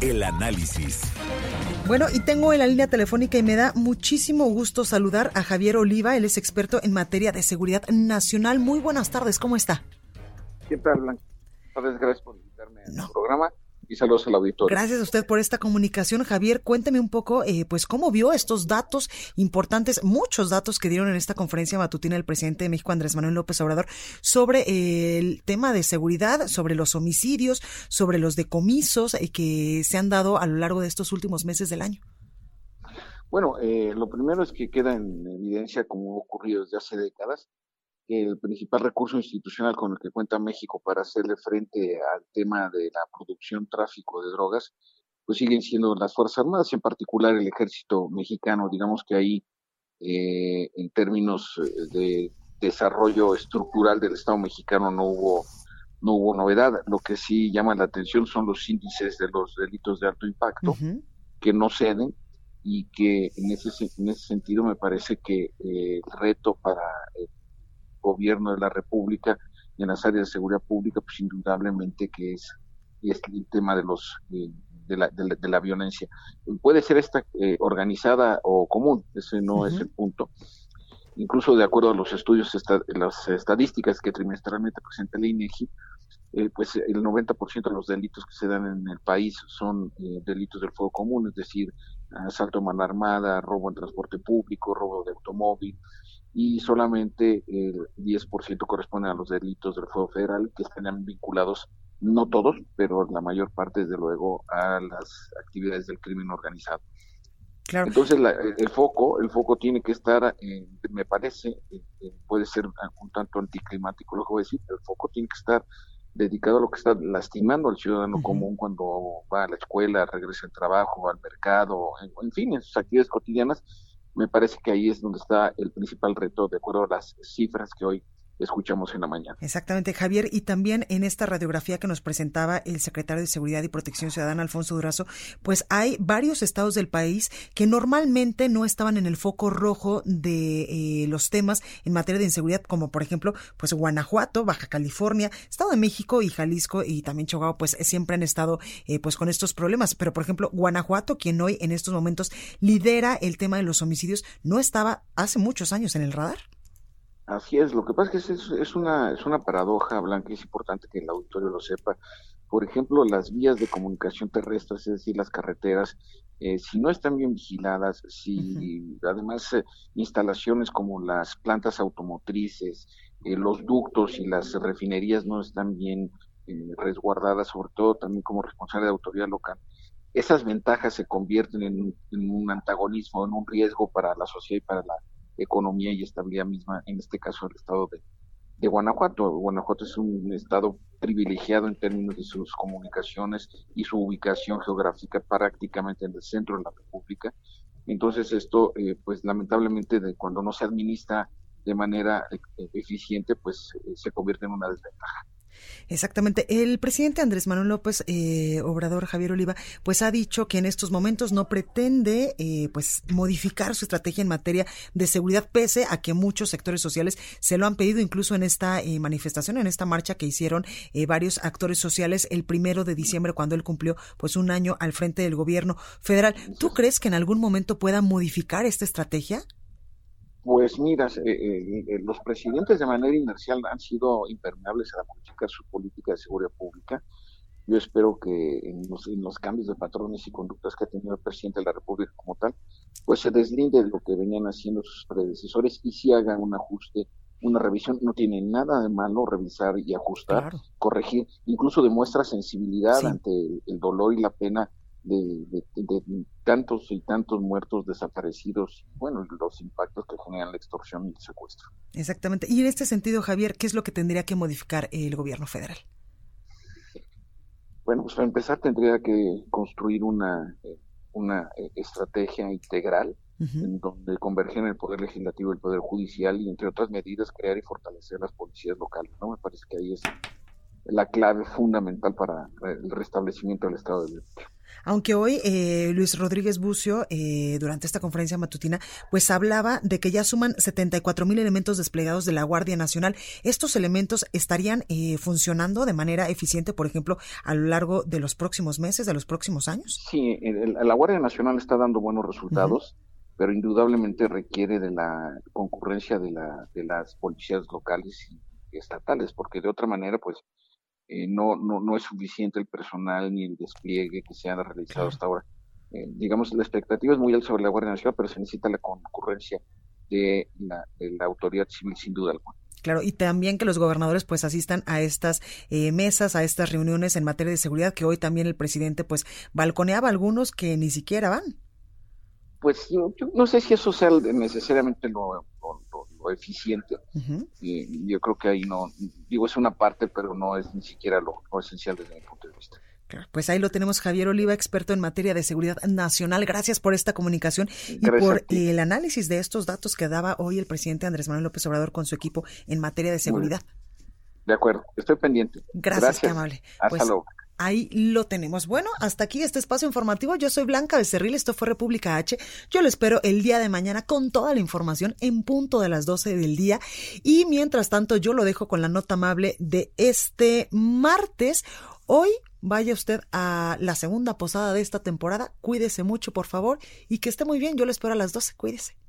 El análisis. Bueno, y tengo en la línea telefónica y me da muchísimo gusto saludar a Javier Oliva. Él es experto en materia de seguridad nacional. Muy buenas tardes, ¿cómo está? ¿Qué tal, Blanca? Gracias por invitarme al programa y saludos al auditorio. Gracias a usted por esta comunicación, Javier. Cuénteme un poco, eh, pues, cómo vio estos datos importantes, muchos datos que dieron en esta conferencia matutina el presidente de México, Andrés Manuel López Obrador, sobre eh, el tema de seguridad, sobre los homicidios, sobre los decomisos eh, que se han dado a lo largo de estos últimos meses del año. Bueno, lo primero es que queda en evidencia, como ha ocurrido desde hace décadas, el principal recurso institucional con el que cuenta México para hacerle frente al tema de la producción, tráfico de drogas, pues siguen siendo las Fuerzas Armadas, en particular el ejército mexicano. Digamos que ahí, eh, en términos eh, de desarrollo estructural del Estado mexicano, no hubo, no hubo novedad. Lo que sí llama la atención son los índices de los delitos de alto impacto, que no ceden y que en ese, en ese sentido me parece que eh, el reto para gobierno de la República y en las áreas de seguridad pública, pues indudablemente que es, es el tema de los de, la, de, la, violencia. Puede ser esta eh, organizada o común, ese no es el punto. Incluso de acuerdo a los estudios, las estadísticas que trimestralmente presenta el INEGI, eh, pues el 90% de los delitos que se dan en el país son eh, delitos del fuego común, es decir, asalto a mano armada, robo en transporte público, robo de automóvil, y solamente el 10% corresponde a los delitos del fuego federal que están vinculados, no todos, pero la mayor parte, desde luego, a las actividades del crimen organizado. Claro. Entonces, el foco, el foco tiene que estar, me parece, puede ser un tanto anticlimático lo que voy a decir, pero el foco tiene que estar dedicado a lo que está lastimando al ciudadano común cuando va a la escuela, regresa al trabajo, al mercado, en fin, en sus actividades cotidianas, me parece que ahí es donde está el principal reto, de acuerdo a las cifras que hoy escuchamos en la mañana. Exactamente, Javier. Y también en esta radiografía que nos presentaba el secretario de Seguridad y Protección Ciudadana, Alfonso Durazo, pues hay varios estados del país que normalmente no estaban en el foco rojo de eh, los temas en materia de inseguridad, como por ejemplo, pues Guanajuato, Baja California, Estado de México y Jalisco y también Chihuahua, pues siempre han estado eh, pues con estos problemas. Pero por ejemplo, Guanajuato, quien hoy en estos momentos lidera el tema de los homicidios, no estaba hace muchos años en el radar. Así es, lo que pasa es que es, es, una, es una paradoja, Blanca, y es importante que el auditorio lo sepa. Por ejemplo, las vías de comunicación terrestres, es decir, las carreteras, eh, si no están bien vigiladas, si además eh, instalaciones como las plantas automotrices, eh, los ductos y las refinerías no están bien resguardadas, sobre todo también como responsable de autoridad local, esas ventajas se convierten en, en un antagonismo, en un riesgo para la sociedad y para la economía y estabilidad misma, en este caso el estado de, Guanajuato. Guanajuato es un estado privilegiado en términos de sus comunicaciones y su ubicación geográfica prácticamente en el centro de la República. Entonces esto, eh, pues lamentablemente, de cuando no se administra de manera eh, eficiente, pues eh, se convierte en una desventaja. Exactamente. El presidente Andrés Manuel López eh, Obrador Javier Oliva, pues ha dicho que en estos momentos no pretende, eh, pues modificar su estrategia en materia de seguridad, pese a que muchos sectores sociales se lo han pedido, incluso en esta eh, manifestación, en esta marcha que hicieron varios actores sociales el primero de diciembre, cuando él cumplió, pues un año al frente del gobierno federal. ¿Tú crees que en algún momento pueda modificar esta estrategia? Pues mira, eh, eh, los presidentes de manera inercial han sido impermeables a modificar su política de seguridad pública. Yo espero que en los, cambios de patrones y conductas que ha tenido el presidente de la República como tal, pues se deslinde de lo que venían haciendo sus predecesores y si hagan un ajuste, una revisión. No tiene nada de malo revisar y ajustar, corregir, incluso demuestra sensibilidad ante el dolor y la pena de, tantos y tantos muertos desaparecidos, bueno, los impactos que generan la extorsión y el secuestro. Exactamente. Y en este sentido, Javier, ¿qué es lo que tendría que modificar el gobierno federal? Bueno, pues para empezar tendría que construir una, una eh, estrategia integral en donde convergen el poder legislativo y el poder judicial y entre otras medidas crear y fortalecer las policías locales. No me parece que ahí es la clave fundamental para el restablecimiento del Estado de Derecho. Aunque hoy eh, Luis Rodríguez Bucio, eh, durante esta conferencia matutina, pues hablaba de que ya suman 74 mil elementos desplegados de la Guardia Nacional. ¿Estos elementos estarían eh, funcionando de manera eficiente, por ejemplo, a lo largo de los próximos meses, de los próximos años? Sí, la Guardia Nacional está dando buenos resultados. pero indudablemente requiere de la concurrencia de, la, de las policías locales y estatales, porque de otra manera, pues, eh, no, no, no es suficiente el personal ni el despliegue que se ha realizado hasta ahora. Eh, digamos, la expectativa es muy alta sobre la Guardia Nacional, pero se necesita la concurrencia de la, de la autoridad civil sin duda alguna. Claro, y también que los gobernadores pues asistan a estas eh, mesas, a estas reuniones en materia de seguridad, que hoy también el presidente pues balconeaba a algunos que ni siquiera van. Pues yo, no sé si eso sea necesariamente lo, eficiente. y yo creo que ahí no, digo, es una parte, pero no es ni siquiera lo, esencial desde mi punto de vista. Pues ahí lo tenemos, Javier Oliva, experto en materia de seguridad nacional. Gracias por esta comunicación y por el análisis de estos datos que daba hoy el presidente Andrés Manuel López Obrador con su equipo en materia de seguridad. De acuerdo, estoy pendiente. Gracias, qué amable. Hasta pues, luego. Ahí lo tenemos. Bueno, hasta aquí este espacio informativo. Yo soy Blanca Becerril, esto fue República H. Yo lo espero el día de mañana con toda la información en punto de las 12 del día. Y mientras tanto, yo lo dejo con la nota amable de este martes. Hoy vaya usted a la segunda posada de esta temporada. Cuídese mucho, por favor, y que esté muy bien. Yo lo espero a las 12. Cuídese.